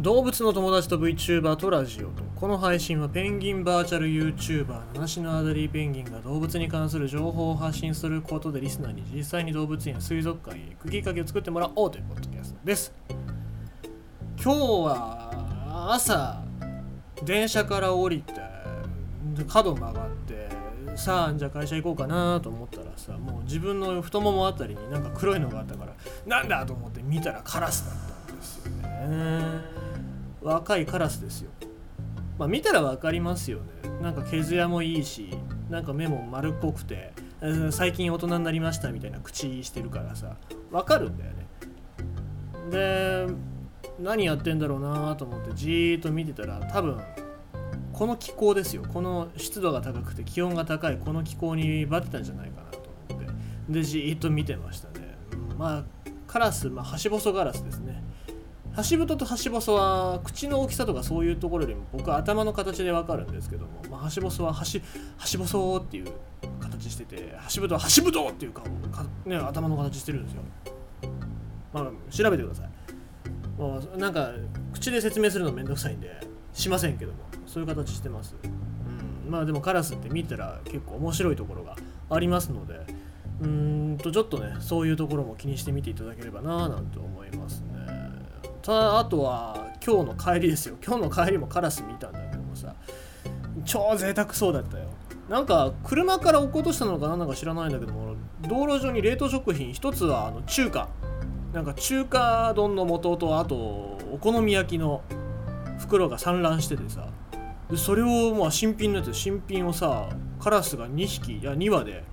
動物の友達と VTuber とラジオとこの配信はペンギンバーチャル YouTuber 七種のアダリーペンギンが動物に関する情報を発信することでリスナーに実際に動物園や水族館へ行くきっかけを作ってもらおうというポッドキャストです。今日は朝電車から降りて角曲がってさあじゃあ会社行こうかなと思ったらさもう自分の太ももあたりになんか黒いのがあったからなんだと思って見たらカラスだったんですよね。若いカラスですよ。まあ見たら分かりますよね。なんか毛艶もいいしなんか目も丸っこくて最近大人になりましたみたいな口してるからさ。分かるんだよね。で何やってんだろうなと思ってじーっと見てたら多分この気候ですよ。この湿度が高くて気温が高いこの気候にバテたんじゃないかなと思って。でじーっと見てましたね。まあカラスまあハシボソガラスですね。ハシブトとハシボソは口の大きさとかそういうところよりも僕は頭の形でわかるんですけども、まあ、ハシボソはハシハシボソっていう形しててハシブトはハシブトっていう顔か、ね、頭の形してるんですよ。まあ、調べてください。まあ、なんか口で説明するのめんどくさいんでしませんけどもそういう形してます。うん、まあでもカラスって見たら結構面白いところがありますのでうんとちょっとねそういうところも気にしてみていただければななんて思いますね。たあとは今日の帰りですよ。今日の帰りもカラス見たんだけどもさ。超贅沢そうだったよ。なんか車から落っことしたのか何なのか知らないんだけども道路上に冷凍食品一つはあの中華。なんか中華丼の素とあとお好み焼きの袋が散乱しててさ。でそれをまあ新品のやつ新品をさカラスが2匹いや2羽で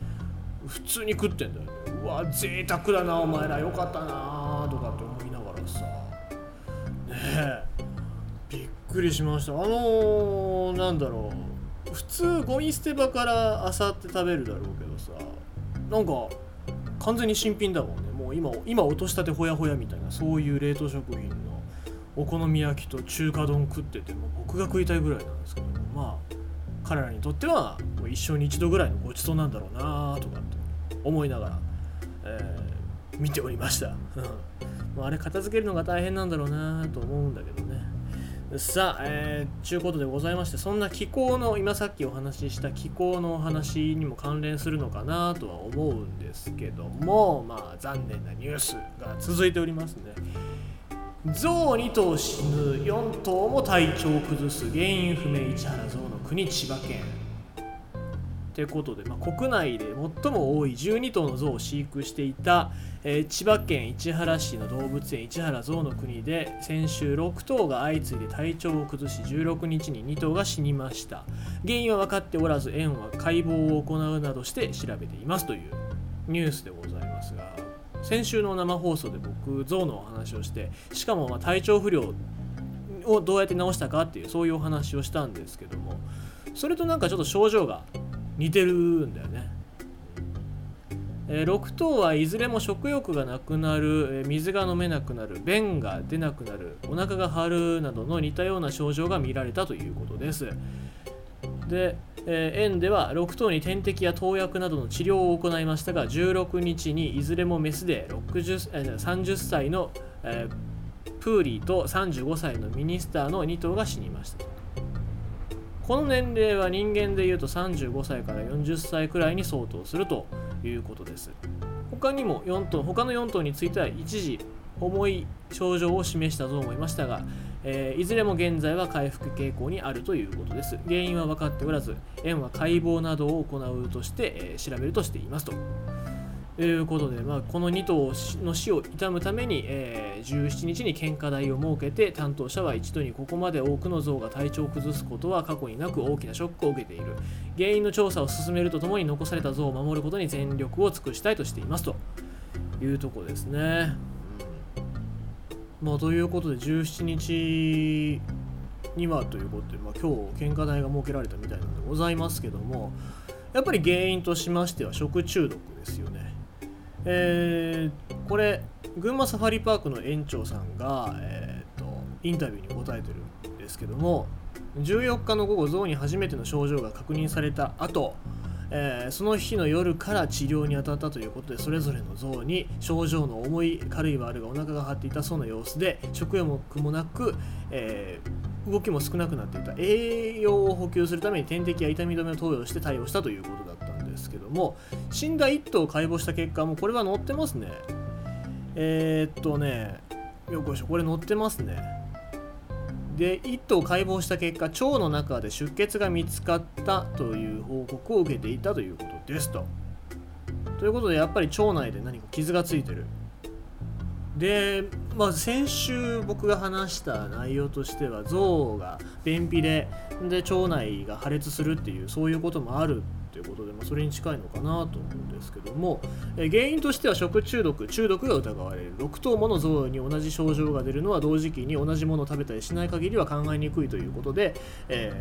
普通に食ってんだようわ贅沢だなお前ら。よかったな。びっくりしました。あのー、なんだろう。普通ゴミ捨て場からあさって食べるだろうけどさなんか完全に新品だもんね。もう今今落としたてほやほやみたいなそういう冷凍食品のお好み焼きと中華丼食ってても僕が食いたいぐらいなんですけどまあ彼らにとってはもう一生に一度ぐらいのごちそうなんだろうなとかって思いながら、えー、見ておりました。あれ片付けるのが大変なんだろうなと思うんだけどね。さあ、えー、ちゅうことでございまして、そんな気候の、今さっきお話しした気候のお話にも関連するのかなとは思うんですけども、まあ残念なニュースが続いておりますね。象2頭死ぬ、4頭も体調を崩す、原因不明市原象の国千葉県。ってことで、まあ、国内で最も多い12頭の象を飼育していた、えー、千葉県市原市の動物園市原象の国で先週6頭が相次いで体調を崩し16日に2頭が死にました。原因は分かっておらず園は解剖を行うなどして調べていますというニュースでございますが先週の生放送で僕象のお話をしてしかもま体調不良をどうやって治したかっていうそういうお話をしたんですけどもそれとなんかちょっと症状が似てるんだよね。えー、6頭はいずれも食欲がなくなる、え、水が飲めなくなる。便が出なくなる。お腹が張るなどの似たような症状が見られたということです。で、えー、園では6頭に点滴や投薬などの治療を行いましたが16日にいずれもメスで60、え、30歳の、えー、プーリーと35歳のミニスターの2頭が死にましたこの年齢は人間でいうと35歳から40歳くらいに相当するということです。他にも4頭他の4頭については一時重い症状を示したと思いましたが、えー、いずれも現在は回復傾向にあるということです。原因は分かっておらず園は解剖などを行うとして、えー、調べるとしていますと。ということで、まあ、この2頭の死を悼むために、えー、17日に献花台を設けて担当者は一度にここまで多くの象が体調を崩すことは過去になく大きなショックを受けている原因の調査を進めるとともに残された象を守ることに全力を尽くしたいとしていますというとこですね。まあ、ということで17日にはということで、まあ、今日献花台が設けられたみたいなのでございますけどもやっぱり原因としましては食中毒ですよね。えー、これ群馬サファリパークの園長さんが、えーと、インタビューに答えてるんですけども14日の午後象に初めての症状が確認された後、えー、その日の夜から治療に当たったということでそれぞれの像に症状の重い軽い悪がお腹が張っていたそうな様子で食欲もなく、えー、動きも少なくなっていた。栄養を補給するために点滴や痛み止めを投与して対応したということだったんです。ですけども死んだ1頭を解剖した結果もこれは載ってますねえー、っとねよくしょこれ載ってますねで1頭を解剖した結果腸の中で出血が見つかったという報告を受けていたということですと。ということでやっぱり腸内で何か傷がついてる。で、まあ、先週僕が話した内容としては象が便秘でで腸内が破裂するっていうそういうこともあるということで、まあ、それに近いのかなと思うんですけども、え原因としては食中毒中毒が疑われる6頭もの象に同じ症状が出るのは同時期に同じものを食べたりしない限りは考えにくいということで、え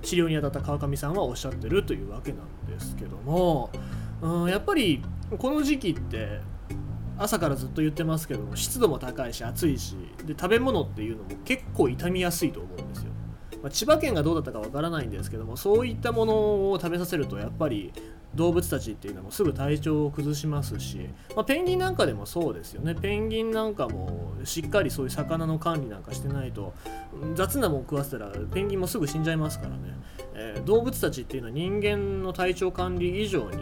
ー、治療に当たった川上さんはおっしゃってるというわけなんですけども、うん、やっぱりこの時期って朝からずっと言ってますけども湿度も高いし暑いしで食べ物っていうのも結構傷みやすいと思うんまあ、千葉県がどうだったかわからないんですけどもそういったものを食べさせるとやっぱり動物たちっていうのもすぐ体調を崩しますし、まあ、ペンギンなんかでもそうですよね。ペンギンなんかもしっかりそういう魚の管理なんかしてないと雑なもん食わせたらペンギンもすぐ死んじゃいますからね、えー、動物たちっていうのは人間の体調管理以上に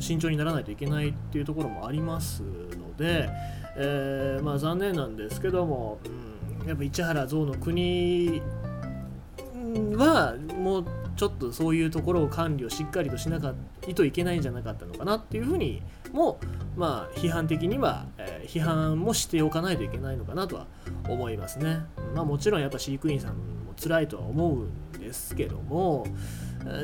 慎重にならないといけないっていうところもありますので、えー、まあ残念なんですけども、うん、やっぱ市原象の国はもうちょっとそういうところを管理をしっかりとしなかったといけないんじゃなかったのかなっていうふうにもまあ批判的には、えー、批判もしておかないといけないのかなとは思いますね。まあもちろんやっぱ飼育員さんも辛いとは思うんですけども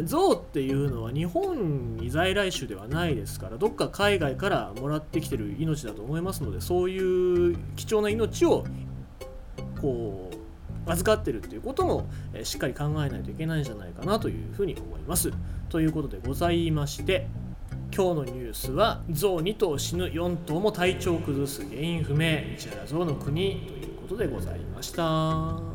象っていうのは日本に在来種ではないですからどっか海外からもらってきてる命だと思いますのでそういう貴重な命をこう預かってるっていうことも、えしっかり考えないといけないんじゃないかなというふうに思います。ということでございまして今日のニュースは象2頭死ぬ4頭も体調を崩す原因不明市原象の国ということでございました。